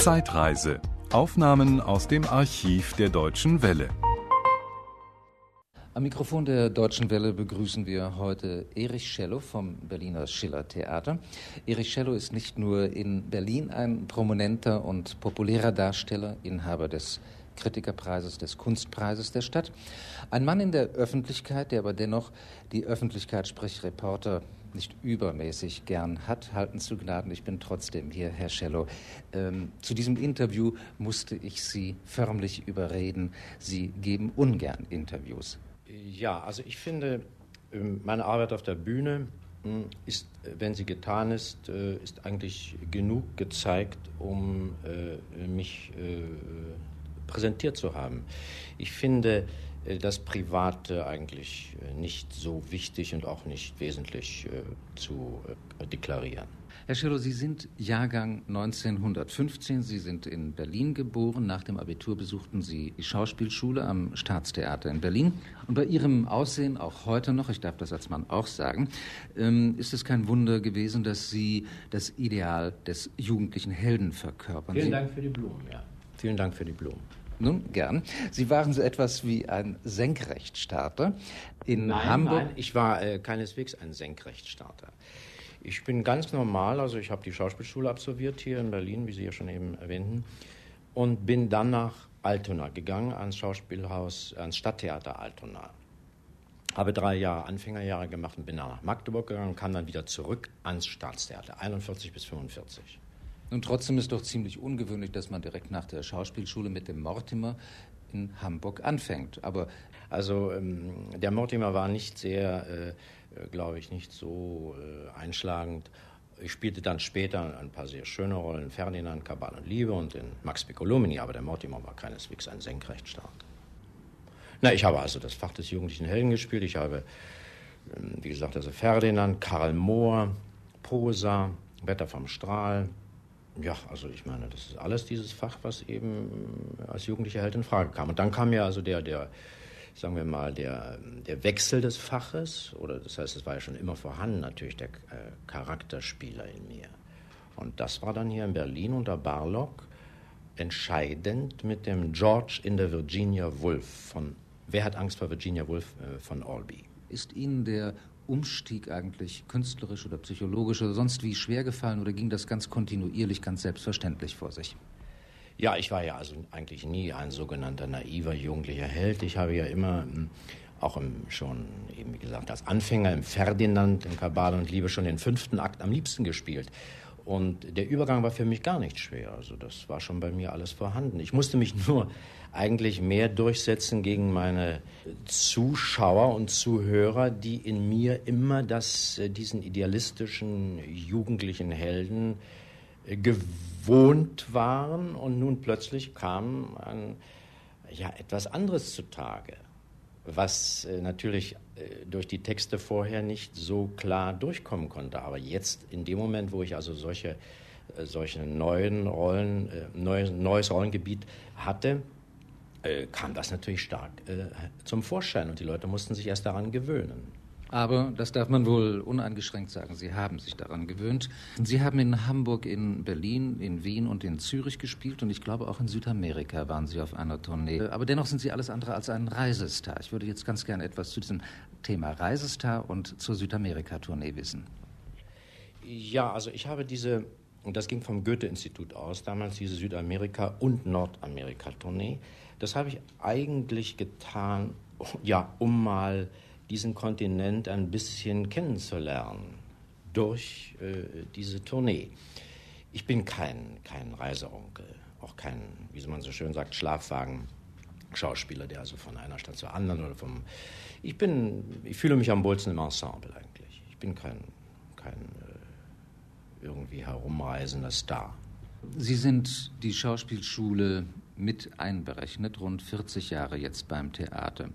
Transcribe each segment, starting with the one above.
Zeitreise. Aufnahmen aus dem Archiv der Deutschen Welle. Am Mikrofon der Deutschen Welle begrüßen wir heute Erich Schellow vom Berliner Schiller Theater. Erich Schellow ist nicht nur in Berlin ein prominenter und populärer Darsteller, Inhaber des Kritikerpreises, des Kunstpreises der Stadt. Ein Mann in der Öffentlichkeit, der aber dennoch die Öffentlichkeit, sprich Reporter, nicht übermäßig gern hat, halten zu Gnaden. Ich bin trotzdem hier, Herr Schellow. Ähm, zu diesem Interview musste ich Sie förmlich überreden. Sie geben ungern Interviews. Ja, also ich finde, ähm, meine Arbeit auf der Bühne hm, ist, wenn sie getan ist, äh, ist eigentlich genug gezeigt, um äh, mich äh, präsentiert zu haben. Ich finde das Private eigentlich nicht so wichtig und auch nicht wesentlich zu deklarieren. Herr Schillow, Sie sind Jahrgang 1915. Sie sind in Berlin geboren. Nach dem Abitur besuchten Sie die Schauspielschule am Staatstheater in Berlin. Und bei Ihrem Aussehen, auch heute noch, ich darf das als Mann auch sagen, ähm, ist es kein Wunder gewesen, dass Sie das Ideal des jugendlichen Helden verkörpern. Vielen Sie Dank für die Blumen, ja. Vielen Dank für die Blumen. Nun, gern. Sie waren so etwas wie ein Senkrechtstarter in nein, Hamburg. Nein, ich war äh, keineswegs ein Senkrechtstarter. Ich bin ganz normal, also ich habe die Schauspielschule absolviert hier in Berlin, wie Sie ja schon eben erwähnten, und bin dann nach Altona gegangen, ans Schauspielhaus, ans Stadttheater Altona. Habe drei Jahre Anfängerjahre gemacht und bin dann nach Magdeburg gegangen und kam dann wieder zurück ans Staatstheater, 41 bis 45. Und trotzdem ist doch ziemlich ungewöhnlich, dass man direkt nach der Schauspielschule mit dem Mortimer in Hamburg anfängt. Aber also ähm, der Mortimer war nicht sehr äh, glaube ich, nicht so äh, einschlagend. Ich spielte dann später ein paar sehr schöne Rollen, Ferdinand, Kabal und Liebe und in Max Piccolomini, aber der Mortimer war keineswegs ein Senkrechtstarter. Na, ich habe also das Fach des jugendlichen Helden gespielt. Ich habe, ähm, wie gesagt, also Ferdinand, Karl Mohr, Posa, Wetter vom Strahl. Ja, also ich meine, das ist alles dieses Fach, was eben als jugendlicher Held in Frage kam. Und dann kam ja also der, der sagen wir mal, der, der Wechsel des Faches, oder das heißt, es war ja schon immer vorhanden, natürlich der äh, Charakterspieler in mir. Und das war dann hier in Berlin unter Barlock entscheidend mit dem George in der Virginia Woolf von Wer hat Angst vor Virginia Woolf äh, von Albee? Ist Ihnen der Umstieg eigentlich künstlerisch oder psychologisch oder sonst wie schwer gefallen oder ging das ganz kontinuierlich, ganz selbstverständlich vor sich? Ja, ich war ja also eigentlich nie ein sogenannter naiver jugendlicher Held. Ich habe ja immer hm, auch im, schon, eben wie gesagt, als Anfänger im Ferdinand, im Kabal und Liebe schon den fünften Akt am liebsten gespielt. Und der Übergang war für mich gar nicht schwer. Also das war schon bei mir alles vorhanden. Ich musste mich nur eigentlich mehr durchsetzen gegen meine Zuschauer und Zuhörer, die in mir immer das, äh, diesen idealistischen jugendlichen Helden äh, gewohnt waren und nun plötzlich kam ein, ja, etwas anderes zutage, was äh, natürlich äh, durch die Texte vorher nicht so klar durchkommen konnte. Aber jetzt, in dem Moment, wo ich also solche, äh, solche neuen Rollen, neues, neues Rollengebiet hatte, kam das natürlich stark zum Vorschein und die Leute mussten sich erst daran gewöhnen. Aber das darf man wohl uneingeschränkt sagen. Sie haben sich daran gewöhnt. Sie haben in Hamburg, in Berlin, in Wien und in Zürich gespielt und ich glaube auch in Südamerika waren Sie auf einer Tournee. Aber dennoch sind Sie alles andere als ein Reisestar. Ich würde jetzt ganz gerne etwas zu diesem Thema Reisestar und zur Südamerika-Tournee wissen. Ja, also ich habe diese, und das ging vom Goethe-Institut aus, damals diese Südamerika- und Nordamerika-Tournee. Das habe ich eigentlich getan, ja, um mal diesen Kontinent ein bisschen kennenzulernen durch äh, diese Tournee. Ich bin kein, kein Reiseonkel, auch kein, wie man so schön sagt, Schlafwagen-Schauspieler, der also von einer Stadt zur anderen oder vom. Ich bin, ich fühle mich am wohlsten im Ensemble eigentlich. Ich bin kein, kein äh, irgendwie herumreisender Star. Sie sind die Schauspielschule mit einberechnet, rund 40 Jahre jetzt beim Theater.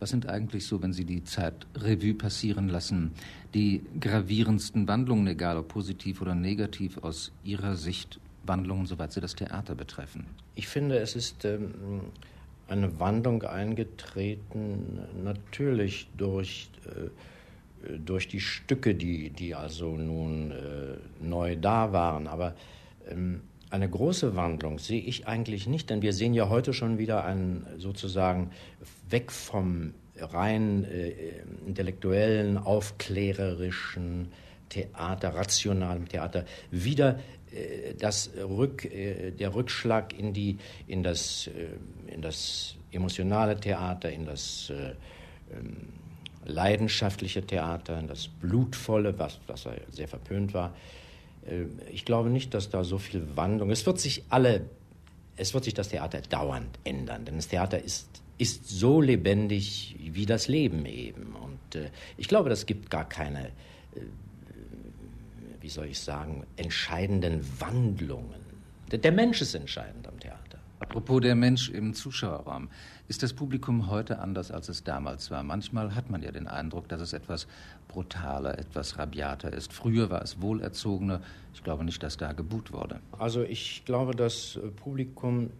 Was sind eigentlich so, wenn Sie die Zeit Revue passieren lassen, die gravierendsten Wandlungen, egal ob positiv oder negativ, aus Ihrer Sicht Wandlungen, soweit sie das Theater betreffen? Ich finde, es ist ähm, eine Wandlung eingetreten, natürlich durch, äh, durch die Stücke, die, die also nun äh, neu da waren. Aber ähm, eine große Wandlung sehe ich eigentlich nicht, denn wir sehen ja heute schon wieder einen sozusagen weg vom rein äh, intellektuellen, aufklärerischen Theater, rationalen Theater, wieder äh, das Rück, äh, der Rückschlag in, die, in, das, äh, in das emotionale Theater, in das äh, ähm, leidenschaftliche Theater, in das blutvolle, was, was sehr verpönt war. Äh, ich glaube nicht, dass da so viel Wandlung. Es wird sich alle, es wird sich das Theater dauernd ändern, denn das Theater ist ist so lebendig wie das Leben eben. Und äh, ich glaube, das gibt gar keine, äh, wie soll ich sagen, entscheidenden Wandlungen. Der, der Mensch ist entscheidend am Theater. Apropos der Mensch im Zuschauerraum. Ist das Publikum heute anders, als es damals war? Manchmal hat man ja den Eindruck, dass es etwas brutaler, etwas rabiater ist. Früher war es wohlerzogener. Ich glaube nicht, dass da geboot wurde. Also ich glaube, das Publikum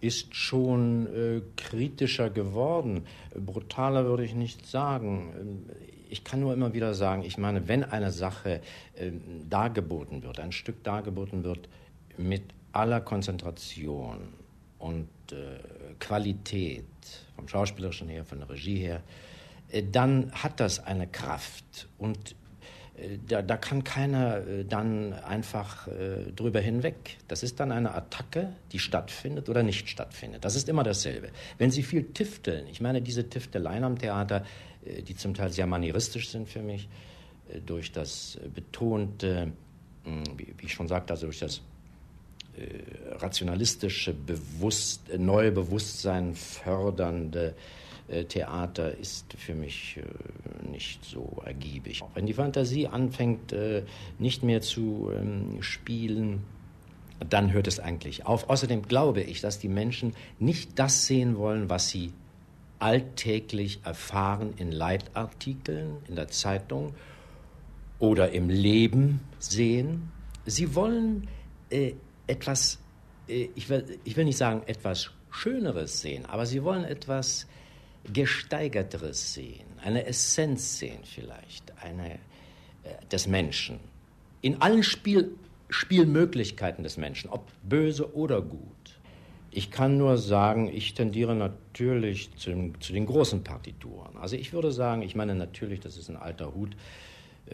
ist schon äh, kritischer geworden. Brutaler würde ich nicht sagen. Ich kann nur immer wieder sagen, ich meine, wenn eine Sache äh, dargeboten wird, ein Stück dargeboten wird mit aller Konzentration und äh, Qualität, vom Schauspielerischen her, von der Regie her, äh, dann hat das eine Kraft. Und da, da kann keiner äh, dann einfach äh, drüber hinweg. Das ist dann eine Attacke, die stattfindet oder nicht stattfindet. Das ist immer dasselbe. Wenn Sie viel tifteln, ich meine diese Tifteleien am Theater, äh, die zum Teil sehr manieristisch sind für mich, äh, durch das betonte, hm, wie, wie, ich schon sagte, also durch das äh, rationalistische, bewusst, neue Bewusstsein fördernde äh, Theater ist für mich äh, nicht so ergiebig. Wenn die Fantasie anfängt, äh, nicht mehr zu ähm, spielen, dann hört es eigentlich auf. Außerdem glaube ich, dass die Menschen nicht das sehen wollen, was sie alltäglich erfahren in Leitartikeln, in der Zeitung oder im Leben sehen. Sie wollen äh, etwas, äh, ich, will, ich will nicht sagen etwas Schöneres sehen, aber sie wollen etwas Gesteigerteres sehen, eine Essenz sehen vielleicht, eine, äh, des Menschen. In allen Spiel, Spielmöglichkeiten des Menschen, ob böse oder gut. Ich kann nur sagen, ich tendiere natürlich zu, zu den großen Partituren. Also ich würde sagen, ich meine natürlich, das ist ein alter Hut,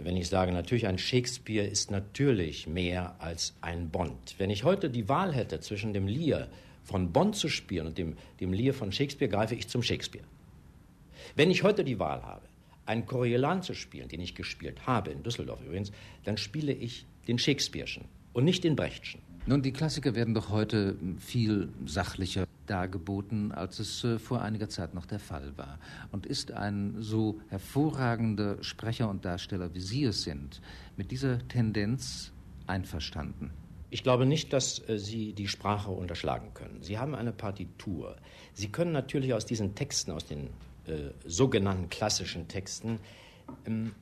wenn ich sage, natürlich ein Shakespeare ist natürlich mehr als ein Bond. Wenn ich heute die Wahl hätte zwischen dem Lear von Bond zu spielen und dem, dem Lear von Shakespeare, greife ich zum Shakespeare. Wenn ich heute die Wahl habe, einen Coriolan zu spielen, den ich gespielt habe, in Düsseldorf übrigens, dann spiele ich den Shakespeare'schen und nicht den Brechtschen. Nun, die Klassiker werden doch heute viel sachlicher dargeboten, als es äh, vor einiger Zeit noch der Fall war. Und ist ein so hervorragender Sprecher und Darsteller, wie Sie es sind, mit dieser Tendenz einverstanden? Ich glaube nicht, dass äh, Sie die Sprache unterschlagen können. Sie haben eine Partitur. Sie können natürlich aus diesen Texten, aus den äh, sogenannten klassischen Texten ähm,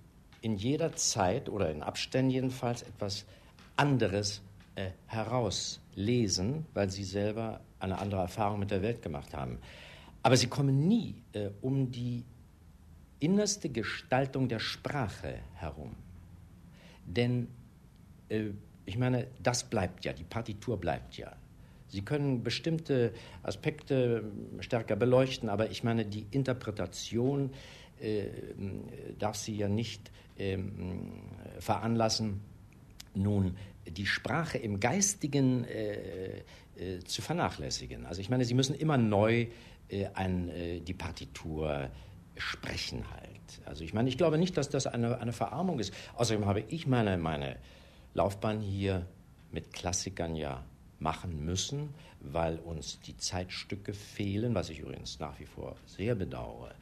in jeder Zeit oder in Abständen jedenfalls etwas anderes äh, herauslesen, weil sie selber eine andere Erfahrung mit der Welt gemacht haben. Aber sie kommen nie äh, um die innerste Gestaltung der Sprache herum. Denn äh, ich meine, das bleibt ja, die Partitur bleibt ja. Sie können bestimmte Aspekte stärker beleuchten, aber ich meine, die Interpretation äh, darf sie ja nicht äh, veranlassen, nun die Sprache im Geistigen äh, äh, zu vernachlässigen. Also ich meine, Sie müssen immer neu äh, an äh, die Partitur sprechen halt. Also ich meine, ich glaube nicht, dass das eine, eine Verarmung ist. Außerdem habe ich meine, meine Laufbahn hier mit Klassikern ja machen müssen, weil uns die Zeitstücke fehlen, was ich übrigens nach wie vor sehr bedauere.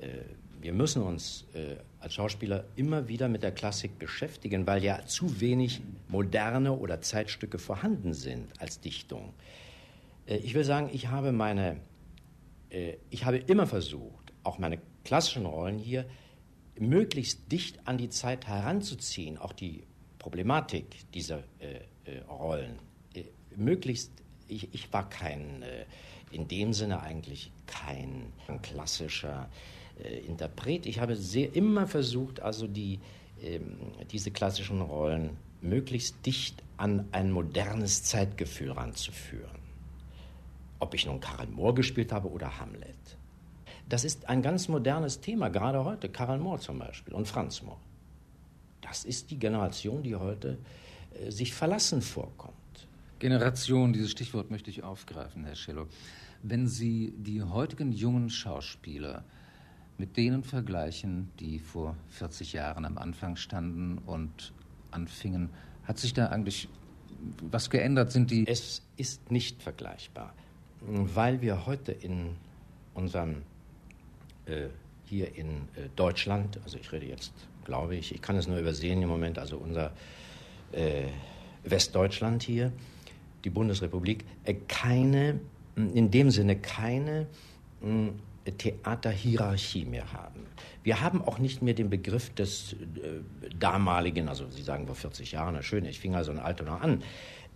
Äh, wir müssen uns äh, als Schauspieler immer wieder mit der Klassik beschäftigen, weil ja zu wenig moderne oder Zeitstücke vorhanden sind als Dichtung. Äh, ich will sagen, ich habe meine, ich habe immer versucht, auch meine klassischen Rollen hier möglichst dicht an die Zeit heranzuziehen, auch die Problematik dieser Rollen möglichst, ich, ich war kein, in dem Sinne eigentlich kein klassischer äh, Interpret. Ich habe sehr immer versucht, also die, ähm, diese klassischen Rollen möglichst dicht an ein modernes Zeitgefühl ranzuführen. Ob ich nun Karl Mohr gespielt habe oder Hamlet. Das ist ein ganz modernes Thema, gerade heute. Karl Mohr zum Beispiel und Franz Mohr. Das ist die Generation, die heute äh, sich verlassen vorkommt. Generation, dieses Stichwort möchte ich aufgreifen, Herr Schillow. Wenn Sie die heutigen jungen Schauspieler mit denen vergleichen, die vor 40 Jahren am Anfang standen und anfingen, hat sich da eigentlich was geändert? Sind die. Es ist nicht vergleichbar, weil wir heute in unserem, äh, hier in äh, Deutschland, also ich rede jetzt, glaube ich, ich kann es nur übersehen im Moment, also unser äh, Westdeutschland hier, die Bundesrepublik, äh, keine, in dem Sinne keine Theaterhierarchie mehr haben. Wir haben auch nicht mehr den Begriff des äh, damaligen, also Sie sagen vor 40 Jahren, na schön, ich fing also in noch an.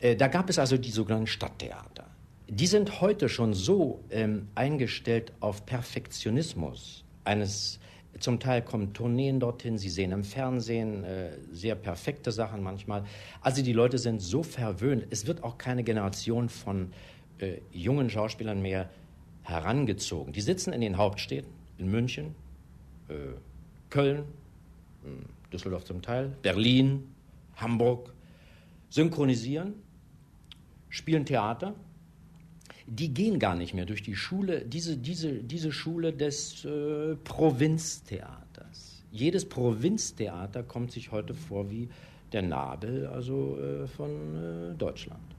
Äh, da gab es also die sogenannten Stadttheater. Die sind heute schon so ähm, eingestellt auf Perfektionismus eines zum Teil kommen Tourneen dorthin, sie sehen im Fernsehen äh, sehr perfekte Sachen manchmal. Also die Leute sind so verwöhnt. Es wird auch keine Generation von äh, jungen Schauspielern mehr herangezogen. Die sitzen in den Hauptstädten, in München, äh, Köln, hm, Düsseldorf zum Teil, Berlin, Hamburg, synchronisieren, spielen Theater. Die gehen gar nicht mehr durch die Schule, diese, diese, diese Schule des äh, Provinztheaters. Jedes Provinztheater kommt sich heute vor wie der Nabel also äh, von äh, Deutschland.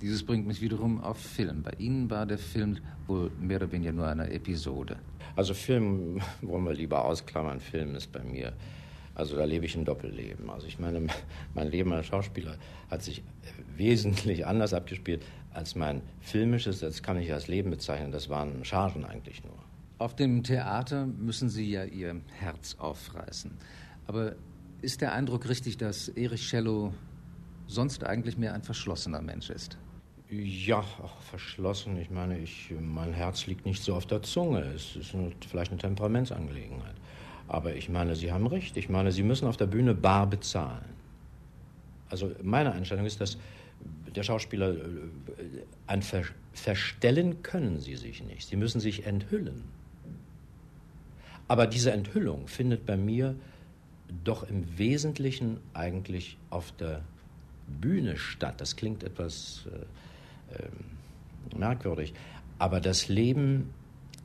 Dieses bringt mich wiederum auf Film. Bei Ihnen war der Film wohl mehr oder weniger nur eine Episode. Also Film wollen wir lieber ausklammern. Film ist bei mir, also da lebe ich ein Doppelleben. Also ich meine, mein Leben als Schauspieler hat sich wesentlich anders abgespielt als mein filmisches. Das kann ich als Leben bezeichnen. Das waren Chargen eigentlich nur. Auf dem Theater müssen Sie ja Ihr Herz aufreißen. Aber ist der Eindruck richtig, dass Erich Cello sonst eigentlich mehr ein verschlossener Mensch ist? Ja, ach, verschlossen. Ich meine, ich, mein Herz liegt nicht so auf der Zunge. Es ist eine, vielleicht eine Temperamentsangelegenheit. Aber ich meine, Sie haben recht. Ich meine, Sie müssen auf der Bühne bar bezahlen. Also meine Einstellung ist, dass der Schauspieler äh, ein Ver verstellen können Sie sich nicht. Sie müssen sich enthüllen. Aber diese Enthüllung findet bei mir doch im Wesentlichen eigentlich auf der Bühne statt. Das klingt etwas äh, merkwürdig. Aber das Leben,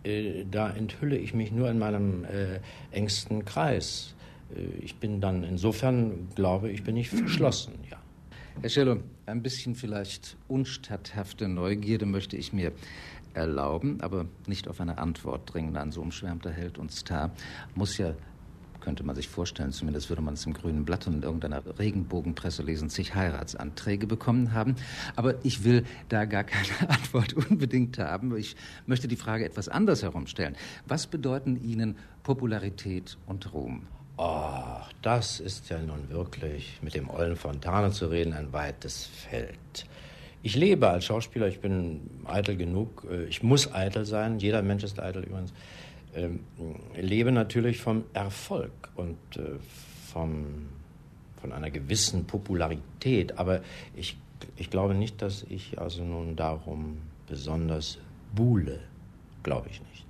äh, da enthülle ich mich nur in meinem äh, engsten Kreis. Äh, ich bin dann insofern, glaube ich, bin ich verschlossen, ja. Herr Schello, ein bisschen vielleicht unstatthafte Neugierde möchte ich mir erlauben, aber nicht auf eine Antwort dringen. Ein so umschwärmter Held und Star muss ja könnte man sich vorstellen, zumindest würde man es im grünen Blatt und in irgendeiner Regenbogenpresse lesen, sich Heiratsanträge bekommen haben. Aber ich will da gar keine Antwort unbedingt haben. Ich möchte die Frage etwas anders herumstellen. Was bedeuten Ihnen Popularität und Ruhm? Oh, das ist ja nun wirklich mit dem Ollen Fontane zu reden ein weites Feld. Ich lebe als Schauspieler, ich bin eitel genug, äh, ich muss eitel sein, jeder Mensch ist eitel übrigens lebe natürlich vom Erfolg und äh, vom, von einer gewissen Popularität. Aber ich, ich glaube nicht, dass ich also nun darum besonders buhle. Glaube ich nicht.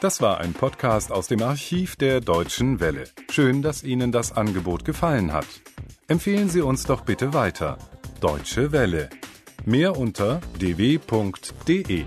Das war ein Podcast aus dem Archiv der Deutschen Welle. Schön, dass Ihnen das Angebot gefallen hat. Empfehlen Sie uns doch bitte weiter. Deutsche Welle. Mehr unter dw.de.